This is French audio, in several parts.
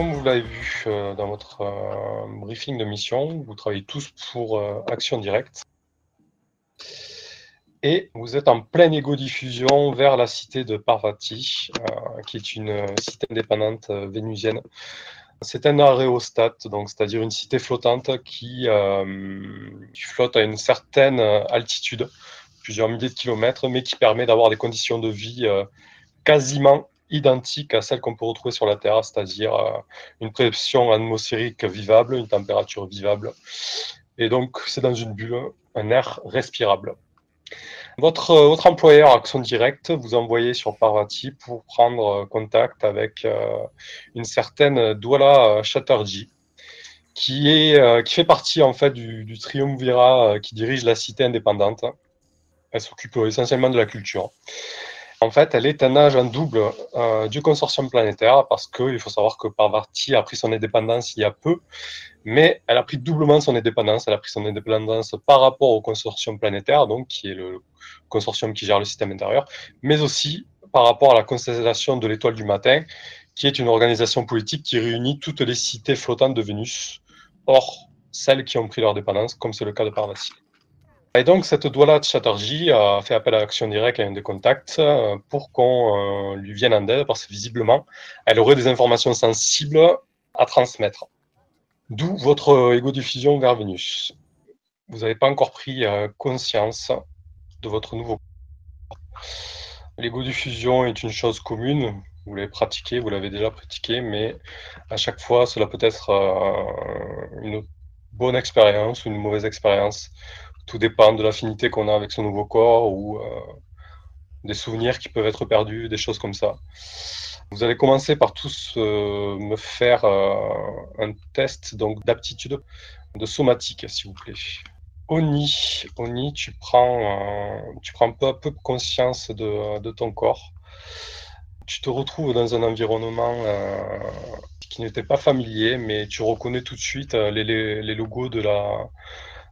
Comme vous l'avez vu euh, dans votre euh, briefing de mission, vous travaillez tous pour euh, Action Directe. Et vous êtes en pleine égo-diffusion vers la cité de Parvati, qui est une cité indépendante vénusienne. C'est un aréostat, c'est-à-dire une cité flottante qui, qui, flotte à une certaine altitude, plusieurs milliers de kilomètres, mais qui permet d'avoir des conditions de vie quasiment identique à celle qu'on peut retrouver sur la Terre, c'est-à-dire euh, une pression atmosphérique vivable, une température vivable. Et donc, c'est dans une bulle, un air respirable. Votre, euh, employeur Action Directe vous envoyez sur Parvati pour prendre contact avec euh, une certaine Douala Chatterjee, qui fait partie en fait du, du triumvirat qui dirige la cité indépendante. Elle s'occupe essentiellement de la culture. En fait, elle est un agent double euh, du consortium planétaire parce qu'il faut savoir que Parvati a pris son indépendance il y a peu, mais elle a pris doublement son indépendance. Elle a pris son indépendance par rapport au consortium planétaire, donc qui est le consortium qui gère le système intérieur, mais aussi par rapport à la constellation de l'étoile du matin, qui est une organisation politique qui réunit toutes les cités flottantes de Vénus, hors celles qui ont pris leur dépendance, comme c'est le cas de Parvati. Et donc, cette Douala Chatterjee a fait appel à l'action directe à un des contacts euh, pour qu'on euh, lui vienne en aide parce que visiblement, elle aurait des informations sensibles à transmettre. D'où votre égo-diffusion vers Vénus. Vous n'avez pas encore pris euh, conscience de votre nouveau L'égo-diffusion est une chose commune, vous l'avez pratiqué, vous l'avez déjà pratiqué, mais à chaque fois, cela peut être une bonne expérience ou une mauvaise expérience tout dépend de l'affinité qu'on a avec son nouveau corps ou euh, des souvenirs qui peuvent être perdus, des choses comme ça. Vous allez commencer par tous euh, me faire euh, un test donc d'aptitude de somatique, s'il vous plaît. Oni, Oni, tu prends, tu prends peu à peu conscience de, ton corps. Tu te retrouves dans un environnement qui n'était pas familier, mais tu reconnais tout de suite les, les logos de la,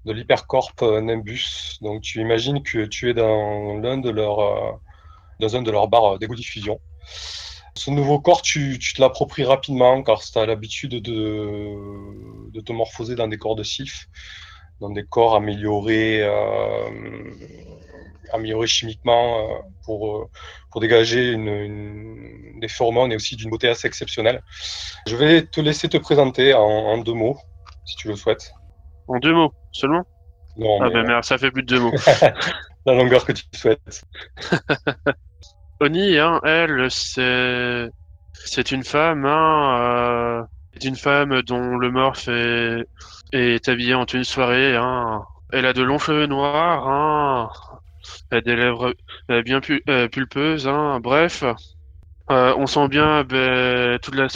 de l'Hypercorp euh, Nimbus. Donc tu imagines que tu es dans l'un de leurs euh, dans un de leurs bars euh, d'égo diffusion. Ce nouveau corps, tu, te l'appropries rapidement car tu as l'habitude de, te morphoser dans des corps de sylph, dans des corps améliorés, améliorés chimiquement pour, pour dégager une, des phéromones et aussi d'une beauté assez exceptionnelle. Je vais te laisser te présenter en deux mots, si tu le souhaites. En deux mots seulement Non. Ah ben merde, ça fait plus de deux mots. La longueur que tu souhaites. Oni, hein, elle, c'est c'est une femme, hein, euh... c'est une femme dont le morph est, est habillé en tenue soirée, hein. Elle a de longs cheveux noirs, hein. Elle a des lèvres bien pu euh, pulpeuses, hein. Bref, euh, on sent bien ben, toute, la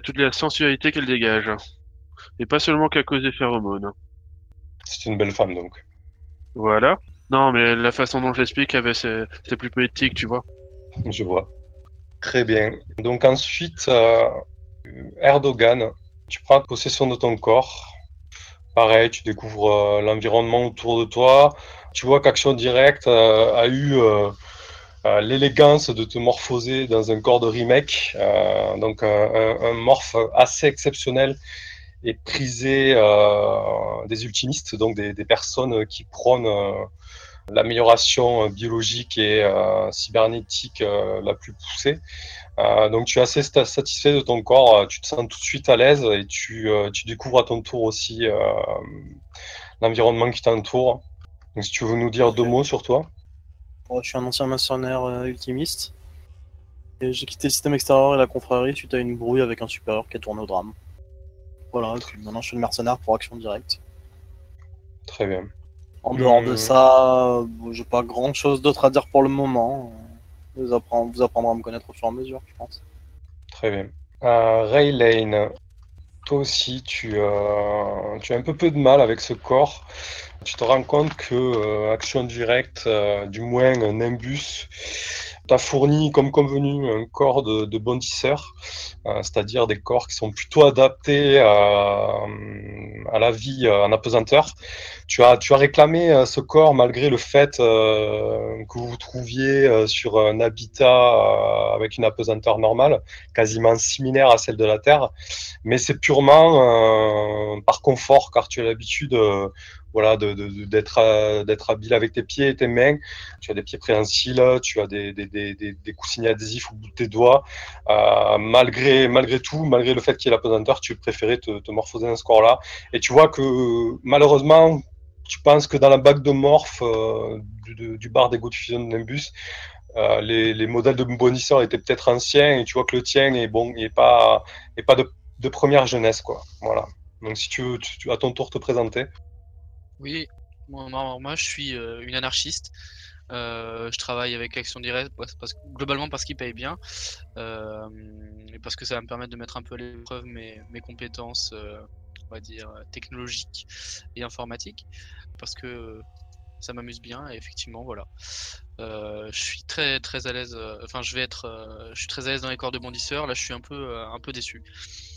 toute la sensualité qu'elle dégage. Et pas seulement qu'à cause des phéromones. C'est une belle femme donc. Voilà. Non, mais la façon dont je l'explique, eh ben, c'est plus poétique, tu vois. Je vois. Très bien. Donc ensuite, euh, Erdogan, tu prends possession de ton corps. Pareil, tu découvres euh, l'environnement autour de toi. Tu vois qu'Action Directe euh, a eu l'élégance de te morphoser dans un corps de remake. donc un, un morph assez exceptionnel et priser euh, des ultimistes, donc des, personnes qui prônent euh, l'amélioration biologique et euh, cybernétique la plus poussée. donc tu es assez satisfait de ton corps, tu te sens tout de suite à l'aise et tu, tu, découvres à ton tour aussi l'environnement qui t'entoure. Donc si tu veux nous dire deux mots sur toi. je suis un ancien mercenaire ultimiste. J'ai quitté le système extérieur et la confrérie suite à une brouille avec un supérieur qui a tourné au drame. Voilà, maintenant je suis le mercenaire pour action directe. Très bien. En dehors de euh, ça, j'ai pas grand chose d'autre à dire pour le moment. Vous, apprendre, vous apprendrez à me connaître au fur et à mesure, je pense. Très bien. Euh, Ray Lane, toi aussi, tu, euh, tu as un peu peu de mal avec ce corps. Tu te rends compte que Action Directe, du moins un imbus, tu fourni, comme convenu, un corps de, de euh, c'est-à-dire des corps qui sont plutôt adaptés à, à la vie euh, en apesanteur. Tu as, tu as réclamé euh, ce corps malgré le fait euh, que vous vous trouviez euh, sur un habitat euh, avec une apesanteur normale, quasiment similaire à celle de la Terre, mais c'est purement euh, par confort, car tu as l'habitude euh, voilà, de- de- d'être euh, d'être habile avec tes pieds et tes mains. Tu as des pieds préhensiles, tu as des, des, des, des, des coussins adhésifs au bout de tes doigts. Euh, malgré, malgré tout, malgré le fait qu'il y ait la pesanteur, tu préférais te, morphoser dans ce corps-là. Et tu vois que malheureusement, tu penses que dans la bague de morph euh, du, bar d'égo de fusion de Nimbus, les, les modèles de bondisseurs étaient peut-être anciens et tu vois que le tien est bon, est pas, pas de, première jeunesse, quoi. Voilà. Donc si tu veux, à ton tour te présenter. Oui, moi, moi, je suis euh, une anarchiste. Euh, je travaille avec Action Directe parce, globalement parce qu'ils payent bien euh, et parce que ça va me permettre de mettre un peu à l'épreuve mes, compétences, on va dire, technologiques et informatiques parce que ça m'amuse bien et effectivement, voilà. Je suis très très à l'aise, enfin, je vais être, je suis très à l'aise dans les corps de bondisseurs. Là, je suis un peu, un peu déçu.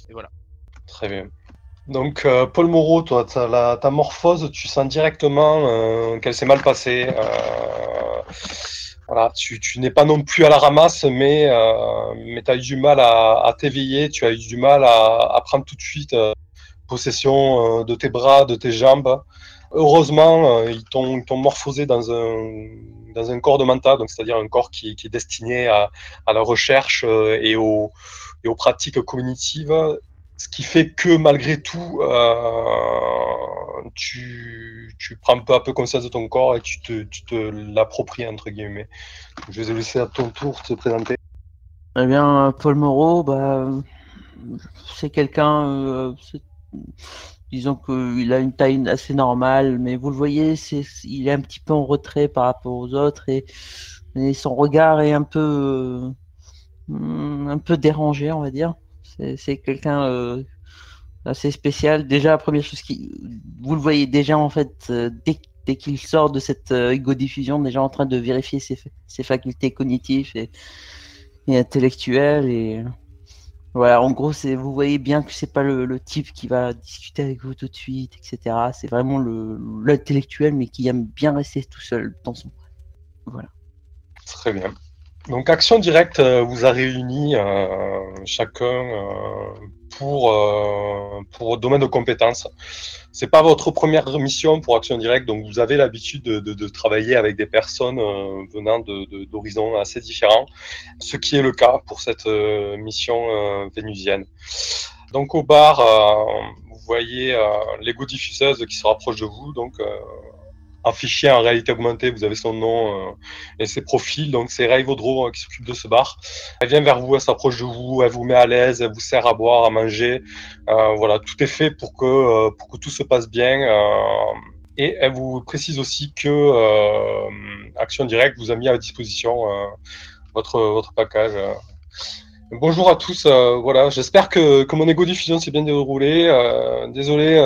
Et voilà. Très bien. Donc, euh, Paul Moreau, toi, la- ta morphose, tu sens directement euh, qu'elle s'est mal passée. Euh, voilà, tu, n'es pas non plus à la ramasse, mais, mais tu as eu du mal à, t'éveiller, tu as eu du mal à, prendre tout de suite possession de tes bras, de tes jambes. Heureusement, ils t'ont morphosé dans un, dans un corps de donc c'est-à-dire un corps qui, est destiné à, la recherche et, aux, et aux pratiques cognitives ce qui fait que malgré tout, euh, tu, tu prends peu à peu conscience de ton corps et tu te, l'appropries, entre guillemets. Je vais laisser à ton tour te présenter. Eh bien, Paul Moreau, bah, c'est quelqu'un, euh, disons qu'il a une taille assez normale, mais vous le voyez, il est un petit peu en retrait par rapport aux autres et, son regard est euh, un peu dérangé, on va dire. C'est, quelqu'un euh, assez spécial. Déjà, la première chose qui, vous le voyez déjà en fait, euh, dès, dès qu'il sort de cette euh, égo-diffusion, déjà en train de vérifier ses, ses facultés cognitives et, intellectuelles et voilà, en gros, vous voyez bien que c'est pas le, le type qui va discuter avec vous tout de suite, etc. C'est vraiment le, l'intellectuel, mais qui aime bien rester tout seul dans son. Voilà. Très bien. Donc, Action Directe euh, vous a réunis euh, chacun euh, pour, euh, pour domaine de compétences. C'est pas votre première mission pour Action Directe, donc vous avez l'habitude de, de- de travailler avec des personnes euh, venant d'horizons assez différents, ce qui est le cas pour cette euh, mission vénusienne. Donc au bar, vous voyez euh, l'égo diffuseuse qui se rapproche de vous, donc euh, affiché en réalité augmentée, vous avez son nom euh, et ses profils. Donc c'est Ray Vaudreau euh, qui s'occupe de ce bar. Elle vient vers vous, elle s'approche de vous, elle vous met à l'aise, elle vous sert à boire, à manger. Euh, voilà, tout est fait pour que euh, pour que tout se passe bien. euh, et elle vous précise aussi que euh, Action Directe vous a mis à disposition votre votre package. Bonjour à tous. voilà, j'espère que, que mon égo diffusion s'est bien déroulé. Désolé.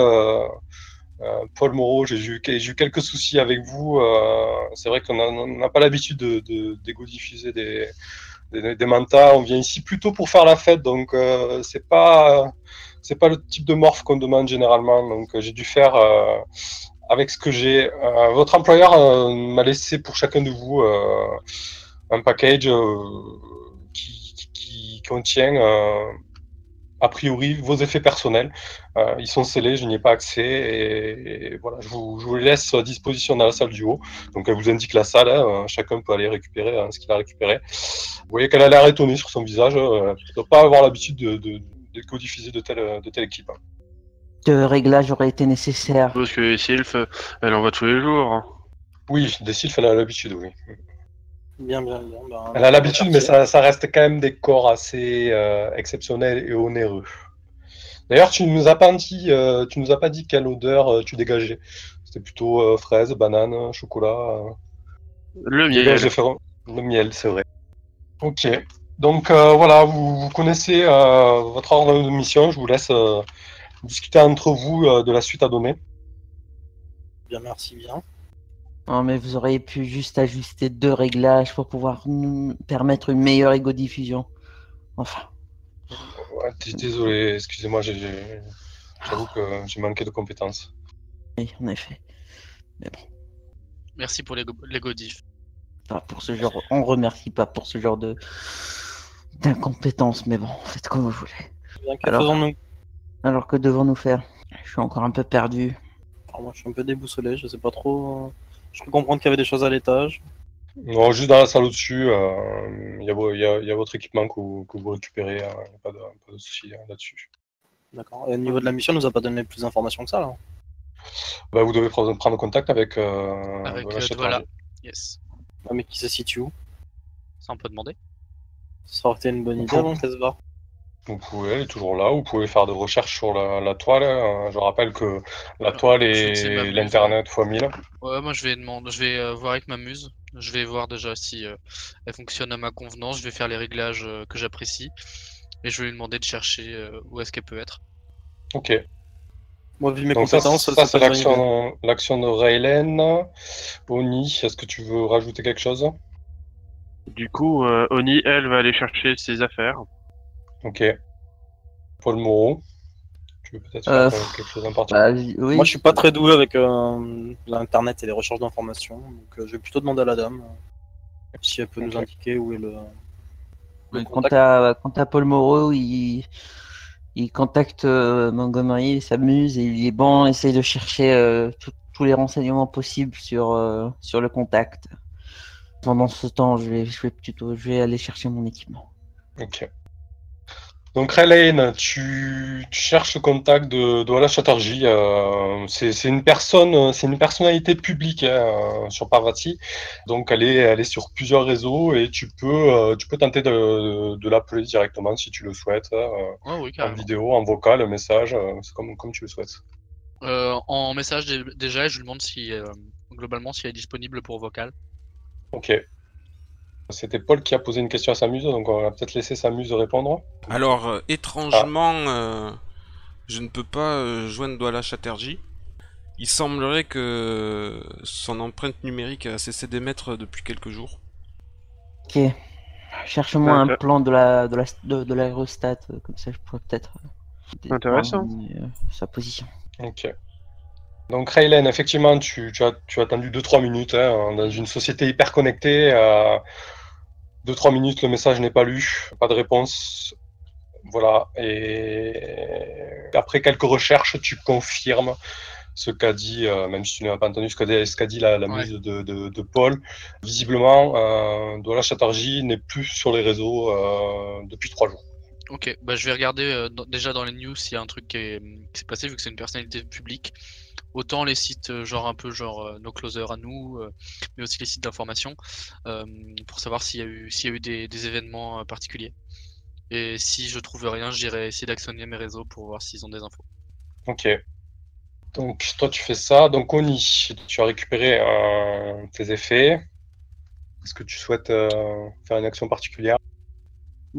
Euh, Paul Moreau, j'ai eu, quelques soucis avec vous. Euh, c'est vrai qu'on n'a pas l'habitude de, de, d'égo diffuser des, des, mantas. On vient ici plutôt pour faire la fête, donc euh, c'est pas le type de morph qu'on demande généralement. Donc j'ai dû faire avec ce que j'ai. Votre employeur m'a laissé pour chacun de vous un package qui, contient a priori vos effets personnels. Euh, ils sont scellés, je n'y ai pas accès. Et, et voilà, je vous, je vous les laisse à disposition dans la salle du haut. Donc elle vous indique la salle, hein, chacun peut aller récupérer hein, ce qu'il a récupéré. Vous voyez qu'elle a l'air étonnée sur son visage. euh, elle ne doit pas avoir l'habitude de, de, de codiffuser de telle, de telle équipe. hein. De réglage aurait été nécessaire. Parce que Sylph, elle en voit tous les jours. hein. Oui, des sylphes, elle a l'habitude, oui. Bien, bien, bien. ben, Elle a l'habitude, mais ça, ça reste quand même des corps assez euh, exceptionnels et onéreux. D'ailleurs, tu nous as pas dit, euh, tu nous as pas dit quelle odeur euh, tu dégageais. C'était plutôt euh, fraise, banane, chocolat. euh. Le miel. fer- Le miel, c'est vrai. Ok. Donc euh, voilà, vous, vous connaissez euh, votre ordre de mission. Je vous laisse euh, discuter entre vous euh, de la suite à donner. Bien, merci bien. Non, mais vous auriez pu juste ajuster deux réglages pour pouvoir nous permettre une meilleure égo-diffusion. Enfin, Ouais, désolé, excusez-moi, j'avoue que j'ai manqué de compétences. oui, en effet. Merci pour les, les godifs. Pas pour ce genre, on remercie pas pour ce genre de d'incompétence, mais bon, faites comme vous voulez. Bien, que Alors. faisons-nous Alors que devons-nous faire? Je suis encore un peu perdu. Alors, Moi, je suis un peu déboussolé, je sais pas trop. Je peux comprendre qu'il y avait des choses à l'étage. Non, juste dans la salle au-dessus, euh, il y, a y y votre équipement que vous, que vous récupérez, euh, pas de, pas de souci hein, là-dessus. D'accord. Et au niveau de la mission, on nous a pas donné plus d'informations que ça, là. Bah, vous devez prendre, contact avec, euh, Avec, Douala euh. Yes. Ah, mais qui se situe où? Ça, on peut demander. Ça aurait été une bonne idée Bon. avant qu'elle se barre. Vous pouvez, elle est toujours là. Vous pouvez faire des recherches sur la, la toile. hein. Je rappelle que la Alors, toile même l'internet x 1000. Ouais, moi je vais demander, je vais euh, voir avec ma muse. Je vais voir déjà si euh, elle fonctionne à ma convenance. Je vais faire les réglages euh, que j'apprécie. Et je vais lui demander de chercher euh, où est-ce qu'elle peut être. Ok. Moi, vu mes Donc compétences, ça, ça c'est l'action, l'action de Raylen. Oni, est-ce que tu veux rajouter quelque chose? Du coup, euh, Oni, elle, va aller chercher ses affaires. Ok. Paul Moreau, tu veux peut-être faire euh, quelque chose en particulier Bah, oui. Moi, je suis pas très doué avec euh, l'internet et les recherches d'informations, donc euh, je vais plutôt demander à la dame euh, si elle peut nous indiquer où est le. le Quant contact. à, quant à Paul Moreau, il, il contacte euh, Montgomery, il s'amuse et il est bon, essaye de chercher euh, tout- tous les renseignements possibles sur, euh, sur le contact. Pendant ce temps, je vais, je vais plutôt je vais aller chercher mon équipement. Ok. Donc Raylen, tu, tu cherches le contact de, de Douala Chatterjee. euh, c'est une personne, c'est une personnalité publique hein, sur Parvati. Donc elle est, elle est sur plusieurs réseaux et tu peux, euh, tu peux tenter de, de l'appeler directement si tu le souhaites, euh, Oh oui, en vidéo, en vocal, message, euh, c'est comme, comme tu le souhaites. En message dé- déjà, je lui demande si globalement si elle est disponible pour vocal. Ok. C'était Paul qui a posé une question à Samuse, donc on va peut-être laisser Samuse répondre. Alors, euh, étrangement, euh, je ne peux pas euh, joindre Douala Chatterjee. Il semblerait que son empreinte numérique a cessé d'émettre depuis quelques jours. Ok. Cherche-moi un D'accord. plan de la de la de, de l'aérostat, comme ça je pourrais peut-être. Intéressant. déterminer, euh, sa position. Ok. Donc Raylen, effectivement, tu, tu as, tu as attendu 2-3 minutes hein, dans une société hyper connectée. 2-3 minutes, le message n'est pas lu, pas de réponse. Voilà. Et après quelques recherches, tu confirmes ce qu'a dit, euh, même si tu n'as pas entendu ce qu'a dit, ce qu'a dit la, la Ouais. muse de, de, de Paul. Visiblement, euh, Douala Chatterjee n'est plus sur les réseaux euh, depuis 3 jours. Ok, bah je vais regarder euh, déjà dans les news s'il y a un truc qui s'est passé vu que c'est une personnalité publique. Autant les sites euh, genre un peu genre euh, No Closer à nous, euh, mais aussi les sites d'information euh, pour savoir s'il y a eu s'il y a eu des, des événements euh, particuliers. Et si je trouve rien, j'irai essayer d'actionner mes réseaux pour voir s'ils ont des infos. Ok. Donc toi tu fais ça. Donc Oni, tu as récupéré euh, tes effets. Est-ce que tu souhaites euh, faire une action particulière?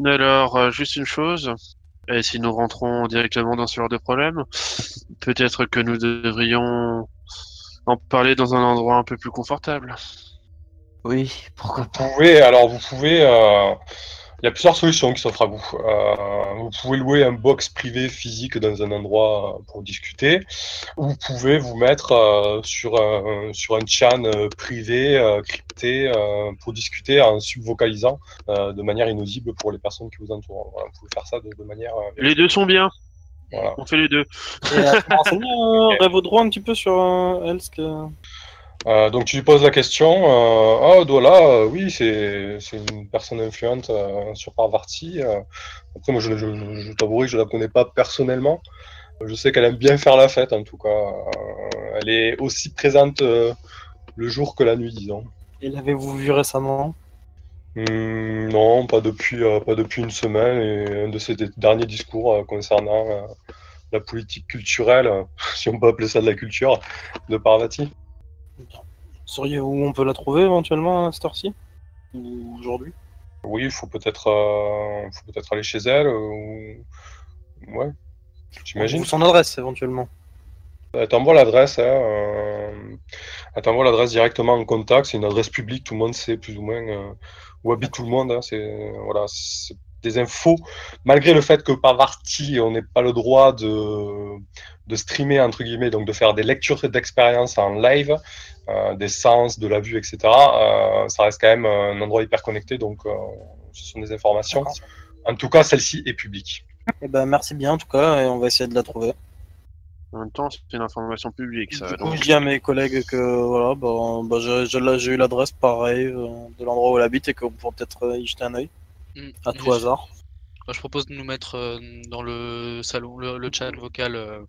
Alors, euh, juste une chose. Et si nous rentrons directement dans ce genre de problème, peut-être que nous devrions en parler dans un endroit un peu plus confortable. Oui, pourquoi Vous pas. pouvez, alors vous pouvez, euh, il y a plusieurs solutions qui s'offrent à vous. Euh, vous pouvez louer un box privé physique dans un endroit pour discuter, ou vous pouvez vous mettre euh, sur un, sur un chan euh, privé euh, crypté euh, pour discuter en subvocalisant euh, de manière inaudible pour les personnes qui vous entourent. Voilà, vous pouvez faire ça de, de manière. euh, Les deux sont bien. voilà. On fait les deux. Et Révaudro, un petit peu sur euh, que. Euh, donc tu lui poses la question, euh, oh Douala, euh, oui, c'est une personne influente euh, sur Parvati. Après, moi, je, je, je, t'avouerai que je la connais pas personnellement. Je sais qu'elle aime bien faire la fête, en tout cas. Elle est aussi présente le jour que la nuit, disons. Et l'avez-vous vu récemment? Hum, non, pas depuis, pas depuis une semaine. Et un de ses derniers discours concernant la politique culturelle, si on peut appeler ça de la culture, de Parvati. Sauriez où on peut la trouver éventuellement à cette heure-ci? Ou aujourd'hui? Oui, il faut peut-être euh, faut peut-être aller chez elle. euh, ou... Ouais, j'imagine. Ou son adresse éventuellement Elle t'envoie l'adresse. Hein, euh, elle t'envoie l'adresse directement en contact. C'est une adresse publique. Tout le monde sait plus ou moins euh, où habite tout le monde. hein. C'est voilà, c'est des infos. Malgré le fait que par partie, on n'ait pas le droit de, de streamer entre guillemets, donc de faire des lectures d'expérience en live, euh, des sens, de la vue, etc. euh, ça reste quand même un endroit hyper connecté. Donc, euh, ce sont des informations. En tout cas, celle-ci est publique. Eh ben, merci bien en tout cas, et on va essayer de la trouver. En même temps, c'est une information publique, ça. du coup, donc- je dis à mes collègues que voilà, bah, bah, j'ai eu l'adresse pareil euh, de l'endroit où elle habite et qu'on pourra peut-être y jeter un œil Mm. à tout hasard. je, je propose de nous mettre euh, dans le salon, le, le chat vocal euh,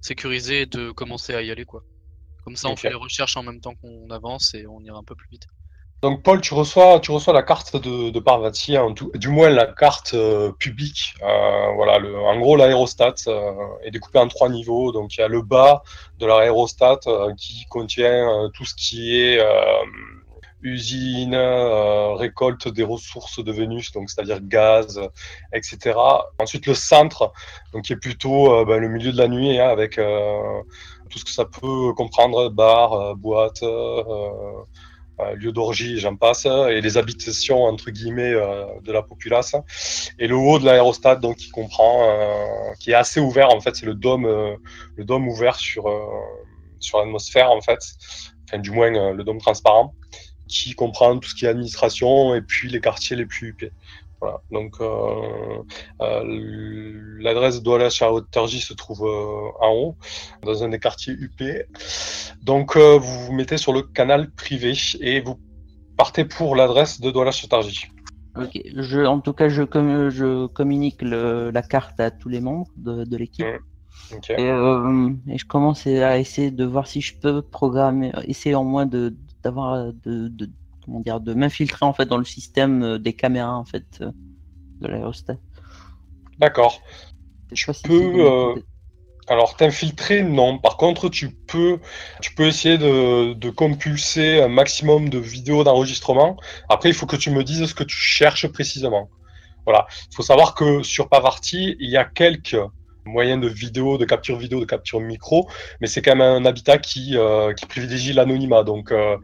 sécurisé et de commencer à y aller quoi. Comme ça, on fait les recherches en même temps qu'on avance et on ira un peu plus vite. Donc Paul, tu reçois, tu reçois la carte de, de Parvati, hein, tout- du moins la carte euh, publique. Euh, voilà, le, en gros, l'aérostat euh, est découpé en trois niveaux. Donc il y a le bas de l'aérostat euh, qui contient euh, tout ce qui est usine, euh, récolte des ressources de Vénus, donc c'est-à-dire gaz, etc. Ensuite le centre, donc qui est plutôt euh, ben, le milieu de la nuit hein, avec euh, tout ce que ça peut comprendre, bar, boîte. lieu d'orgie, j'en passe, et les habitations entre guillemets de la populace. Et le haut de l'aérostat, donc qui comprend, qui est assez ouvert en fait, c'est le dôme, le dôme ouvert sur sur l'atmosphère en fait, enfin du moins le dôme transparent, qui comprend tout ce qui est administration et puis les quartiers les plus huppés. Voilà. Donc euh, euh, l'adresse d'Ouala Charotterji se trouve euh, en haut, dans un des quartiers huppés. Donc euh, vous vous mettez sur le canal privé et vous partez pour l'adresse de Douala Charotterji. Ok, je, en tout cas, je, com- je communique le- la carte à tous les membres de, de l'équipe. Ok. Et, euh, et je commence à essayer de voir si je peux programmer, essayer en moins de d'avoir de, de comment dire de m'infiltrer en fait dans le système euh, des caméras en fait euh, de l'aérostat. D'accord. Je sais pas si peux, euh, Alors t'infiltrer, non. Par contre, tu peux, tu peux essayer de, de compulser un maximum de vidéos d'enregistrement. Après, il faut que tu me dises ce que tu cherches précisément. Voilà. Il faut savoir que sur Pavarti, il y a quelques moyens de vidéo, de capture vidéo, de capture micro, mais c'est quand même un habitat qui, euh, qui privilégie l'anonymat. Donc, euh,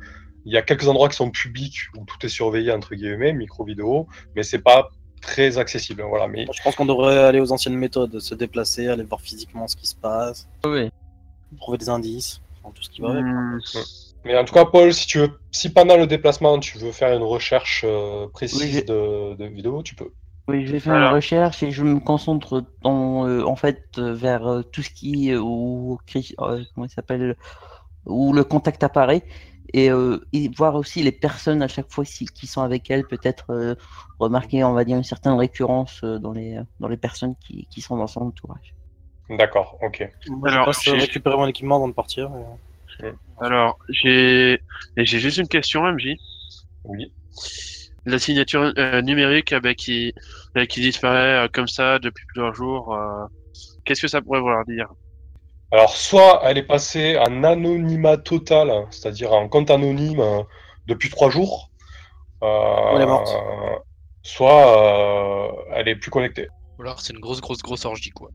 il y a quelques endroits qui sont publics où tout est surveillé entre guillemets, micro vidéo, mais c'est pas très accessible. Voilà. Mais Je pense qu'on devrait aller aux anciennes méthodes, se déplacer, aller voir physiquement ce qui se passe, Ouais. trouver des indices, enfin, tout ce qui va avec. Hmm, Mais en tout cas, Paul, si tu veux, si pendant le déplacement tu veux faire une recherche euh, précise Oui, de, de vidéo, tu peux. Oui, je vais faire une recherche et je me concentre dans, euh, en fait euh, vers euh, tout ce qui euh, où, euh, comment il s'appelle où le contact apparaît et, euh, et voir aussi les personnes à chaque fois si- qui sont avec elle peut-être euh, remarquer on va dire une certaine récurrence euh, dans les dans les personnes qui, qui sont dans son entourage. D'accord, ok. Moi, je Alors, j'ai- récupérer mon équipement avant de partir. Alors, j'ai juste une question, MJ. Oui. La signature euh, numérique euh, bah, qui, bah, qui disparaît euh, comme ça depuis plusieurs jours, euh, qu'est-ce que ça pourrait vouloir dire? Alors, soit elle est passée en anonymat total, c'est-à-dire en compte anonyme euh, depuis trois jours, euh, elle est morte. soit euh, elle est plus connectée. Ou alors c'est une grosse, grosse, grosse orgie quoi.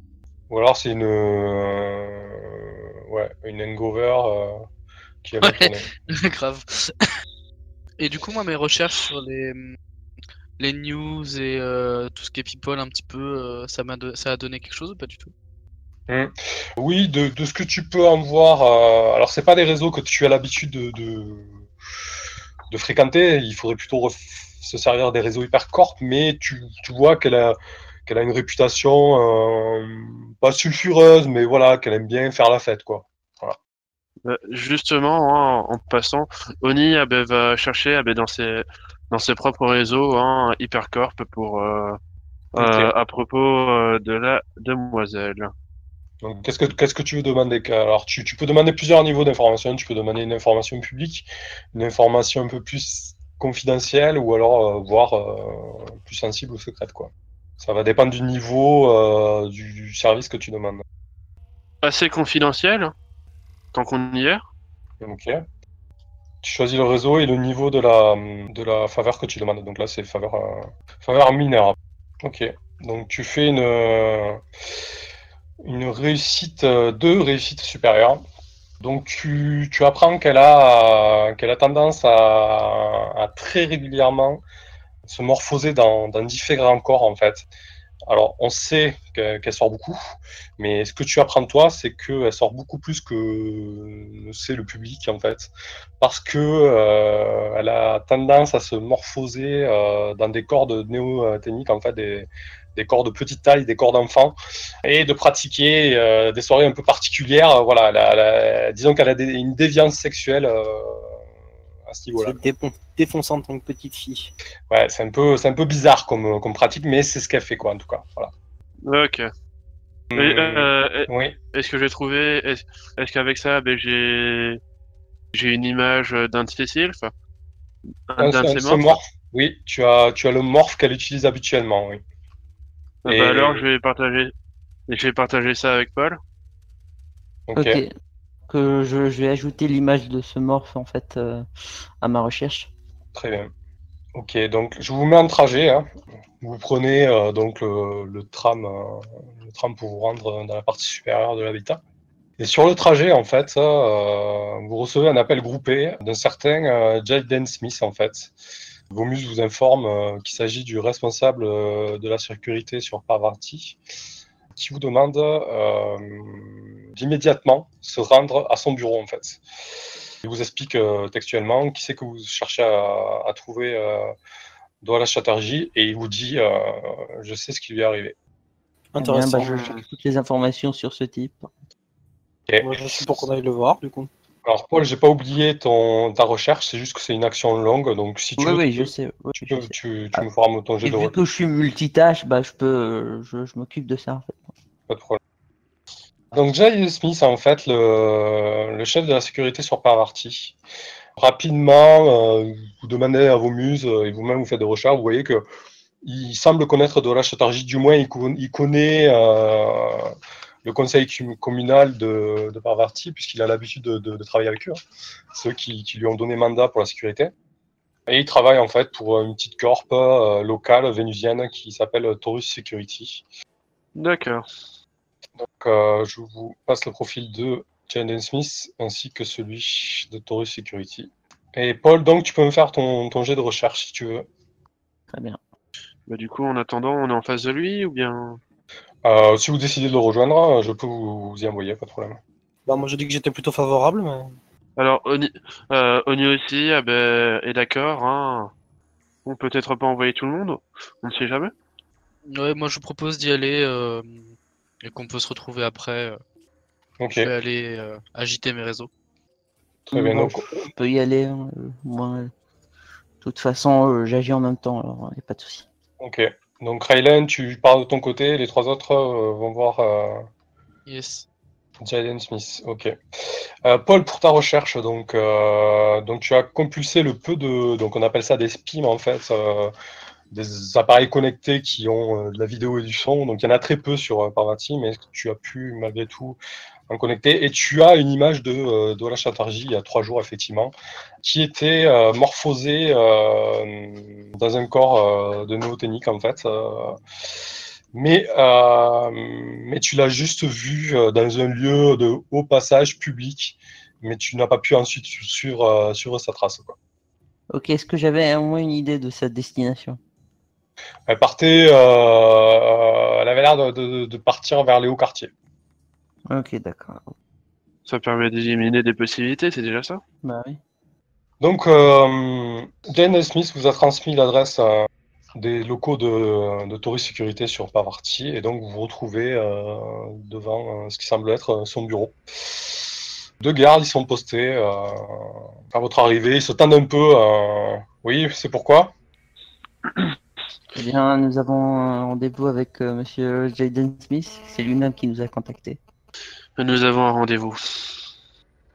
Ou alors c'est une, euh, ouais, une hangover euh, qui a mal Ouais. tourné. Grave. Et du coup, moi, mes recherches sur les, les news et euh, tout ce qui est people un petit peu, euh, ça, m'a do- ça a donné quelque chose ou pas du tout? Oui, de, de ce que tu peux en voir. euh, alors, c'est pas des réseaux que tu as l'habitude de, de, de fréquenter. Il faudrait plutôt se servir des réseaux hypercorp, mais tu, tu vois qu'elle a, qu'elle a une réputation euh, pas sulfureuse, mais voilà, qu'elle aime bien faire la fête, quoi. Euh, Justement, hein, en passant, Oni va chercher dans ses dans ses propres réseaux hein, Hypercorp pour euh, euh, à propos euh, de la demoiselle. Donc, qu'est-ce que, tu veux demander? Alors, tu, tu peux demander plusieurs niveaux d'information. Tu peux demander une information publique, une information un peu plus confidentielle, ou alors euh, voire euh, plus sensible ou secrète, quoi. Ça va dépendre du niveau euh, du, service que tu demandes. Assez confidentiel, tant qu'on y est. Ok. Tu choisis le réseau et le niveau de la, de la faveur que tu demandes. Donc là, c'est faveur, faveur mineure. Ok. Donc tu fais une, une réussite, euh, deux réussites supérieures. Donc tu, tu apprends qu'elle a, qu'elle a tendance à, très régulièrement se morphoser dans, différents corps en fait. Alors on sait que- qu'elle sort beaucoup, mais ce que tu apprends toi, c'est qu'elle sort beaucoup plus que ne sait le public en fait, parce que euh, elle a tendance à se morphoser euh, dans des corps de néo-techniques en fait, des corps de petite taille, des corps d'enfants, et de pratiquer euh, des soirées un peu particulières. euh, Voilà, disons qu'elle a des- une déviance sexuelle euh, à ce niveau-là. C'est dépon- défonçant en tant que petite fille. Ouais, c'est un peu, c'est un peu bizarre comme, comme pratique, mais c'est ce qu'elle fait quoi en tout cas. Voilà. Ok. Et, euh, oui. est-ce que j'ai trouvé, est-ce est-ce qu'avec ça, ben, j'ai, j'ai une image d'un Un Un- d'un de un- ses morphes? Oui, tu as, tu as le morph qu'elle utilise habituellement. Oui. Ah bah alors, je vais partager, je vais partager ça avec Paul. Ok. Que je, je vais ajouter l'image de ce morph en fait euh, à ma recherche. Très bien. Ok, donc je vous mets en trajet. hein. Vous prenez euh, donc le, le tram, euh, le tram pour vous rendre dans la partie supérieure de l'habitat. Et sur le trajet, en fait, euh, vous recevez un appel groupé d'un certain euh, Jaden Smith, en fait. Vomus vous informe euh, qu'il s'agit du responsable euh, de la sécurité sur Parvati, qui vous demande euh, d'immédiatement se rendre à son bureau, en fait. Il vous explique euh, textuellement qui c'est que vous cherchez à, à trouver euh, dans la Chatterjee et il vous dit euh, je sais ce qui lui est arrivé. Eh bien, Intéressant. bah, je cherche toutes les informations sur ce type. Moi, je suis pour qu'on aille le voir, du coup. Alors Paul, j'ai pas oublié ton ta recherche, c'est juste que c'est une action longue, donc si tu Oui, veux, oui, tu, je sais. oui, tu, je peux- sais. tu- tu me feras mon- ton jet de vu que je suis multitâche, bah, je peux, je, je m'occupe de ça. En fait. pas de problème. Donc Jay Smith, en fait, le, le chef de la sécurité sur Parvati. Rapidement, euh, vous demandez à vos muses euh, et vous-même vous faites des recherches, vous voyez que il semble connaître de la Chatterjee, du moins il, con- il connaît euh, le conseil communal de, de Parvati, puisqu'il a l'habitude de, de- de travailler avec eux, hein. ceux qui, qui lui ont donné mandat pour la sécurité. Et il travaille en fait pour une petite corp euh, locale vénusienne qui s'appelle Taurus Security. D'accord. Donc, euh, je vous passe le profil de Jaden Smith ainsi que celui de Taurus Security. Et Paul, donc tu peux me faire ton, ton jet de recherche si tu veux. Très bien. Bah, du coup, en attendant, on est en face de lui ou bien? Euh, si vous décidez de le rejoindre, je peux vous, vous y envoyer, pas de problème. Bah, moi, j'ai dit que j'étais plutôt favorable, mais. Alors, Oni, euh, Oni aussi ah ben, est d'accord. Hein. On peut peut-être pas envoyer tout le monde. On ne sait jamais. Ouais, moi je propose d'y aller euh, et qu'on peut se retrouver après. euh, Ok, Je vais aller euh, agiter mes réseaux. très bien. Donc, On peut y aller. hein, euh, moi, euh, de toute façon, euh, j'agis en même temps, alors il n'y a pas de souci. ok. Donc Raylan, tu pars de ton côté, les trois autres euh, vont voir euh, Yes. Jaden Smith. Ok. Euh, Paul, pour ta recherche, donc, donc tu as compulsé le peu de, donc on appelle ça des SPIM en fait, des appareils connectés qui ont de la vidéo et du son. Donc il y en a très peu sur Parvati, mais tu as pu malgré tout en connecter. Et tu as une image de euh, Dola Chatterjee il y a trois jours effectivement, qui était euh, morphosée euh, dans un corps euh, de néothénique en fait. mais, mais tu l'as juste vu dans un lieu de haut passage public, mais tu n'as pas pu ensuite su- suivre, suivre sa trace. Quoi. Ok, est-ce que j'avais au moins une idée de sa destination? Elle partait, euh, elle avait l'air de, de- de partir vers les hauts quartiers. Ok, d'accord. Ça permet d'éliminer des possibilités, c'est déjà ça? Bah oui. Donc, euh, Jane Smith vous a transmis l'adresse euh, des locaux de, de Sécurité sur Pavarti, et donc vous vous retrouvez euh, devant euh, ce qui semble être son bureau. Deux gardes, ils sont postés euh, à votre arrivée, ils se tendent un peu. euh, Oui, c'est pourquoi? Eh bien, nous avons un rendez-vous avec euh, monsieur Jaden Smith. C'est lui-même qui nous a contactés. Nous avons un rendez-vous.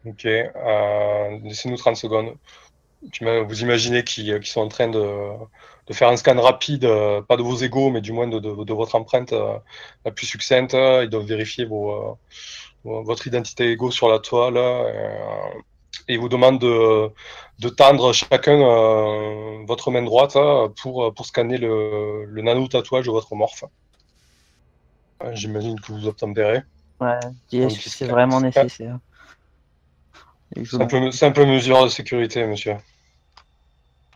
Ok, euh, laissez-nous 30 secondes. Vous imaginez qu'ils qu'ils sont en train de, faire un scan rapide, euh, pas de vos égaux, mais du moins de, votre empreinte euh, la plus succincte. Ils doivent vérifier euh, votre identité égaux sur la toile. euh, et ils vous demandent de, tendre chacun euh, votre main droite euh, pour, scanner le, le nano-tatouage de votre morphe. Euh, J'imagine que vous obtempérez. Ouais, Donc, que c'est- vraiment c'est- nécessaire. Simple, simple mesure de sécurité, monsieur.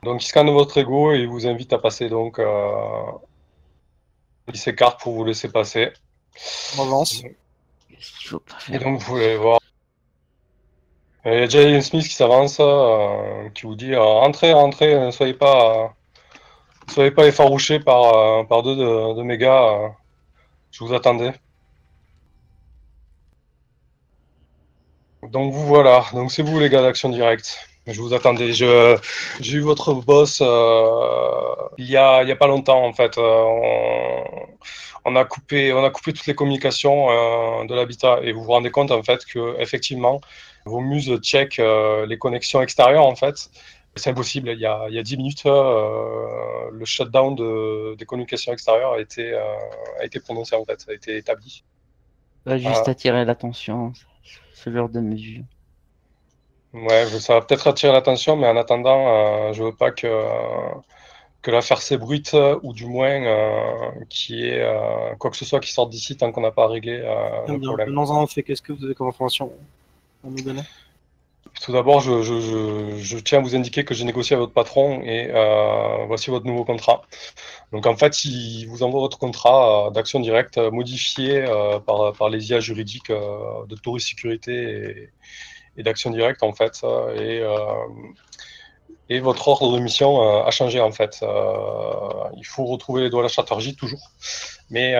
Donc, il scanne votre ego et il vous invite à passer. Donc, euh, il s'écarte pour vous laisser passer. On avance. Et donc, vous pouvez voir. Et Il y a Jalen Smith qui s'avance, euh, qui vous dit euh, Rentrez, rentrez, ne soyez pas, euh, ne soyez pas effarouchés par, euh, par deux de, de mes gars. euh, je vous attendais. Donc, vous voilà. Donc, c'est vous, les gars d'Action Directe. Je vous attendais. Je, j'ai eu votre boss euh, il y a, il y a pas longtemps, en fait. Euh, on, on a coupé, on a coupé toutes les communications euh, de l'habitat. Et vous vous rendez compte, en fait, que effectivement, vos muses check euh, les connexions extérieures, en fait. C'est impossible. Il y a, il y a 10 minutes, le shutdown de, des communications extérieures a été, a été prononcé, en fait, a été établi. Pas juste attirer l'attention, ce genre de mesure. Ouais, ça va peut-être attirer l'attention, mais en attendant, euh, je veux pas que, que l'affaire s'ébruite, ou du moins euh, qu'il y ait euh, quoi que ce soit qui sorte d'ici tant qu'on n'a pas réglé euh, le problème. Venons-en au fait. Qu'est-ce que vous avez comme information à nous donner? Tout d'abord, je, tiens à vous indiquer que j'ai négocié avec votre patron et euh, voici votre nouveau contrat. Donc en fait, il vous envoie votre contrat euh, d'action directe euh, modifié par, les IA juridiques de Tourisme Sécurité et, d'action directe en fait. Et, votre ordre de mission a changé en fait. Il faut retrouver les doigts à la Chatterjee toujours, mais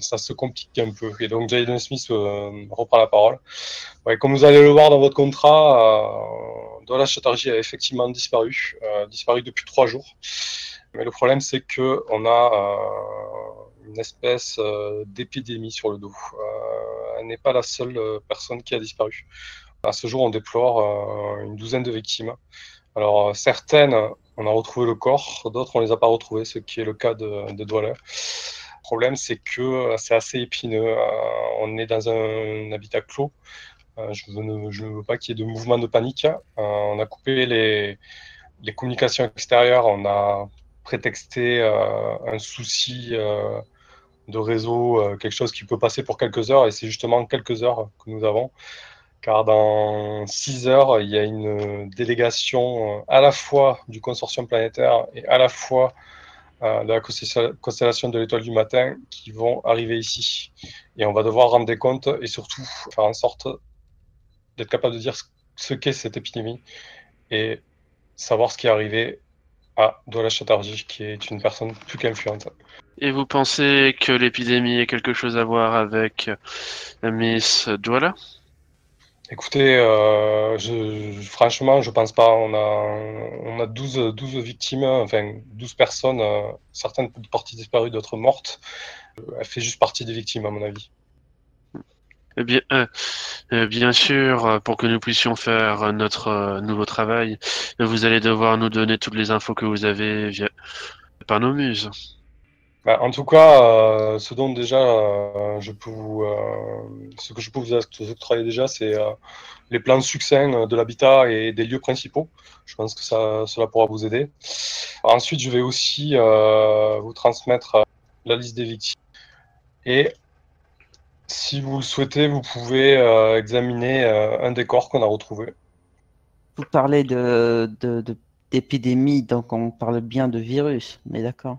ça se complique un peu. Et donc Jaden Smith euh, reprend la parole. Comme vous allez le voir dans votre contrat, euh, Dola Chatterjee a effectivement disparu, euh, disparu depuis trois jours. Mais le problème, c'est que on a une espèce d'épidémie sur le dos. Elle n'est pas la seule personne qui a disparu. À ce jour, on déplore une douzaine de victimes. Alors, certaines, on a retrouvé le corps, d'autres, on les a pas retrouvées, ce qui est le cas de, de Douala. Problème, c'est que euh, c'est assez épineux. Euh, on est dans un habitat clos. Euh, je ne veux pas qu'il y ait de mouvement de panique. Euh, on a coupé les, communications extérieures, on a prétexté un souci de réseau, quelque chose qui peut passer pour quelques heures, et c'est justement quelques heures que nous avons. Car dans six heures, il y a une délégation à la fois du consortium planétaire et à la fois de la constella- constellation de l'étoile du matin qui vont arriver ici. Et on va devoir rendre des comptes et surtout faire en sorte d'être capable de dire ce- qu'est cette épidémie et savoir ce qui est arrivé à Dola Chatterjee, qui est une personne plus qu'influente. Et vous pensez que l'épidémie a quelque chose à voir avec Miss Douala? Écoutez, euh, je, franchement, je pense pas. On a, on a 12, 12 victimes, enfin 12 personnes, euh, certaines parties disparues, d'autres mortes. Elle fait juste partie des victimes, à mon avis. Eh bien, euh, euh, bien sûr, euh, pour que nous puissions faire notre nouveau travail, vous allez devoir nous donner toutes les infos que vous avez via... par nos muses. Bah, en tout cas, euh, ce dont déjà euh, je peux vous, euh, ce que je peux vous octroyer déjà, c'est les plans succincts de l'habitat et des lieux principaux. Je pense que cela pourra vous aider. Ensuite, je vais aussi vous transmettre la liste des victimes. Et si vous le souhaitez, vous pouvez examiner un des corps qu'on a retrouvé. Vous parlez de- d'épidémie, donc on parle bien de virus, mais d'accord?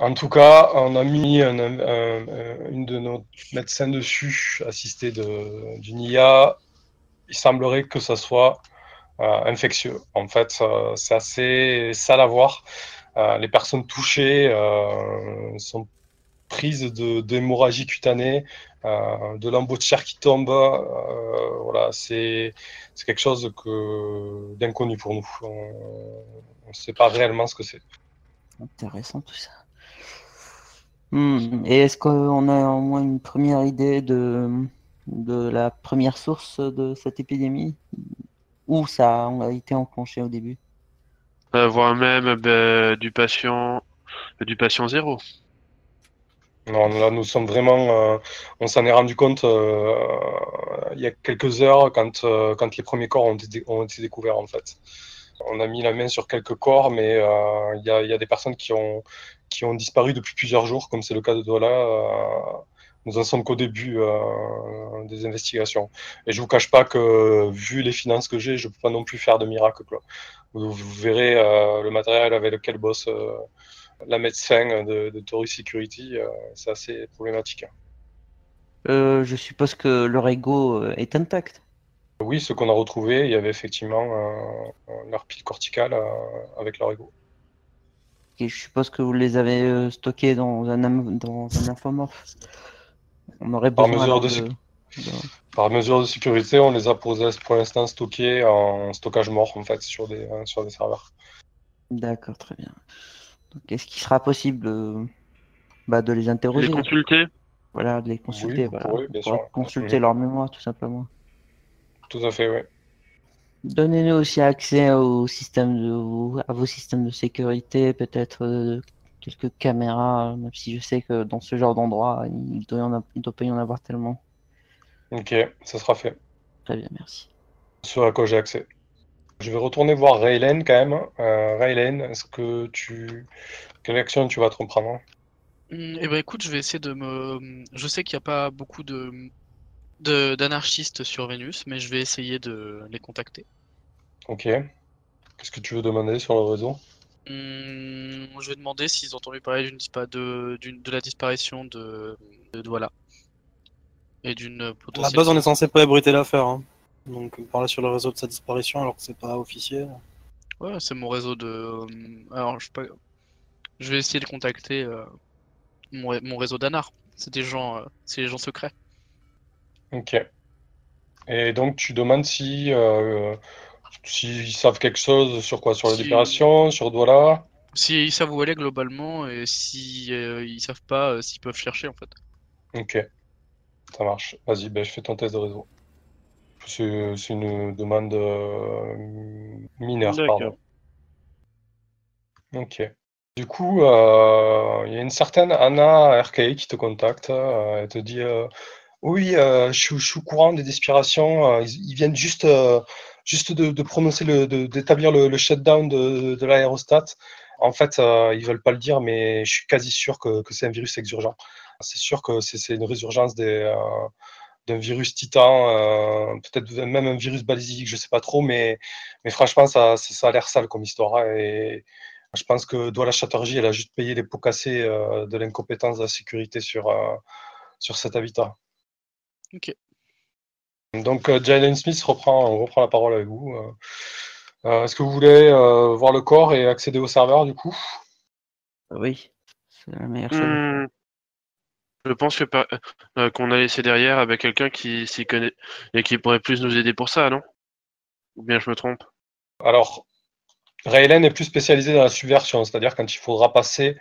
En tout cas, on a mis un- un- un- une de nos médecins dessus, assisté de- d'une IA. Il semblerait que ça soit euh, infectieux. En fait, c'est assez sale à voir. Euh, les personnes touchées euh, sont prises d'hémorragie cutanée, de lambeaux de chair qui tombent. voilà, c'est quelque chose d'inconnu pour nous. On ne sait pas réellement ce que c'est. Intéressant tout ça. Hmm, Et est-ce qu'on a au moins une première idée de, de la première source de cette épidémie? Où ça a été enclenché au début? Euh, voire même ben, du patient du patient zéro. Non, là, nous sommes vraiment. euh, on s'en est rendu compte euh, il y a quelques heures quand, euh, quand les premiers corps ont été, ont été découverts, en fait. On a mis la main sur quelques corps, mais euh, il y a, des personnes qui ont, qui ont disparu depuis plusieurs jours, comme c'est le cas de Dola. euh, nous en sommes qu'au début euh, des investigations. Et je vous cache pas que, vu les finances que j'ai, je peux pas non plus faire de miracle. Vous, verrez le matériel avec lequel bosse la médecin de, de Taurus Security, c'est assez problématique. Je suppose que leur ego est intact. Oui, ce qu'on a retrouvé, il y avait effectivement euh, leur pile corticale euh, avec leur ego. Et je suppose que vous les avez euh, stockés dans un, dans un infomorphe. On aurait Par besoin mesure alors de de- de- Par mesure de sécurité, on les a posés pour l'instant stockés en stockage mort en fait sur des, euh, sur des serveurs. D'accord, très bien. Donc, est-ce qu'il sera possible euh, bah, de les interroger Les consulter? Voilà, de les consulter. vous voilà. pourrez, bien Pour sûr. consulter Mhm. leur mémoire, tout simplement. Tout à fait, oui. Donnez-nous aussi accès au système de, vos- à vos systèmes de sécurité, peut-être euh, quelques caméras, même si je sais que dans ce genre d'endroit, il doit, y en a- il doit pas y en avoir tellement. Ok, ça sera fait. Très bien, merci. Ce à quoi j'ai accès. Je vais retourner voir Raylen quand même. Euh, Raylen, est-ce que tu. Quelle action tu vas te reprendre Hum, Eh ben écoute, je vais essayer de me. Je sais qu'il n'y a pas beaucoup de- d'anarchistes sur Vénus, mais je vais essayer de les contacter. Ok. Qu'est-ce que tu veux demander sur le réseau? Hum, je vais demander s'ils ont entendu parler d'une de, la disparition de, de Douala. Et d'une À la potentielle. base, on est censé pas ébruiter l'affaire. Hein. Donc, parler sur le réseau de sa disparition alors que c'est pas officiel. Ouais, c'est mon réseau de. euh, Alors, je sais pas. Je vais essayer de contacter euh, mon, ré- mon réseau d'Anar. C'est des gens, euh, c'est des gens secrets. Ok. Et donc tu demandes si. euh, s'ils savent quelque chose sur quoi? Sur la Si- libération Sur Douala? Si ils savent où aller globalement et si euh, ils savent pas euh, s'ils peuvent chercher en fait. Ok. Ça marche. Vas-y, ben, je fais ton test de réseau. C'est une demande euh, mineure, pardon. Ok. Du coup, euh, il y a une certaine Anna RK qui te contacte. elle te dit Oui, euh, je, suis- au courant des aspirations. euh, ils, viennent juste, euh, de, prononcer, le, d'établir le, shutdown de, l'aérostat. En fait, euh, ils veulent pas le dire, mais je suis quasi sûr que, c'est un virus exurgent. C'est sûr que c'est une résurgence d'un virus titan, peut-être même un virus balistique, je sais pas trop, mais, franchement, ça, ça, a l'air sale comme histoire. hein, et je pense que Douala Chatterjee, elle a juste payé les pots cassés de l'incompétence de la sécurité sur cet habitat. Ok. Donc, euh, Jalen Smith reprend, on reprend la parole avec vous. Euh, euh, Est-ce que vous voulez euh, voir le corps et accéder au serveur du coup? Oui, c'est la meilleure chose. Hmm. Je pense que euh, qu'on a laissé derrière avec quelqu'un qui s'y connaît et qui pourrait plus nous aider pour ça, non? Ou bien je me trompe? Alors, Raylen est plus spécialisé dans la subversion, c'est-à-dire quand il faudra passer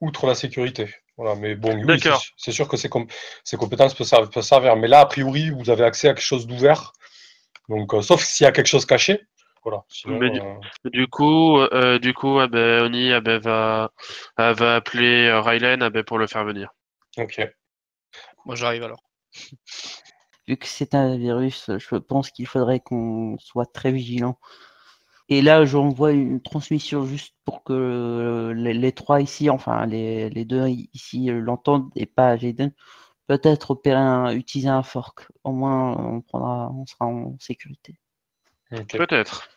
outre la sécurité. Voilà, mais bon, oui, c'est sûr que ses compétences peuvent servir, peuvent servir. Mais là, a priori, vous avez accès à quelque chose d'ouvert. Donc, euh, sauf s'il y a quelque chose caché. Voilà. Sinon, Mais du- euh, Du coup, euh, du coup, ah ben, Oni ah ben, va, ah, va appeler euh, Rylan ben, pour le faire venir. ok. Moi j'arrive alors. Vu que c'est un virus, je pense qu'il faudrait qu'on soit très vigilant. Et là, j'envoie une transmission juste pour que euh, les, les trois ici, enfin les, les deux ici euh, l'entendent et pas Jaden. Peut-être opérer un, utiliser un fork. Au moins, on prendra, on sera en sécurité. Peut-être.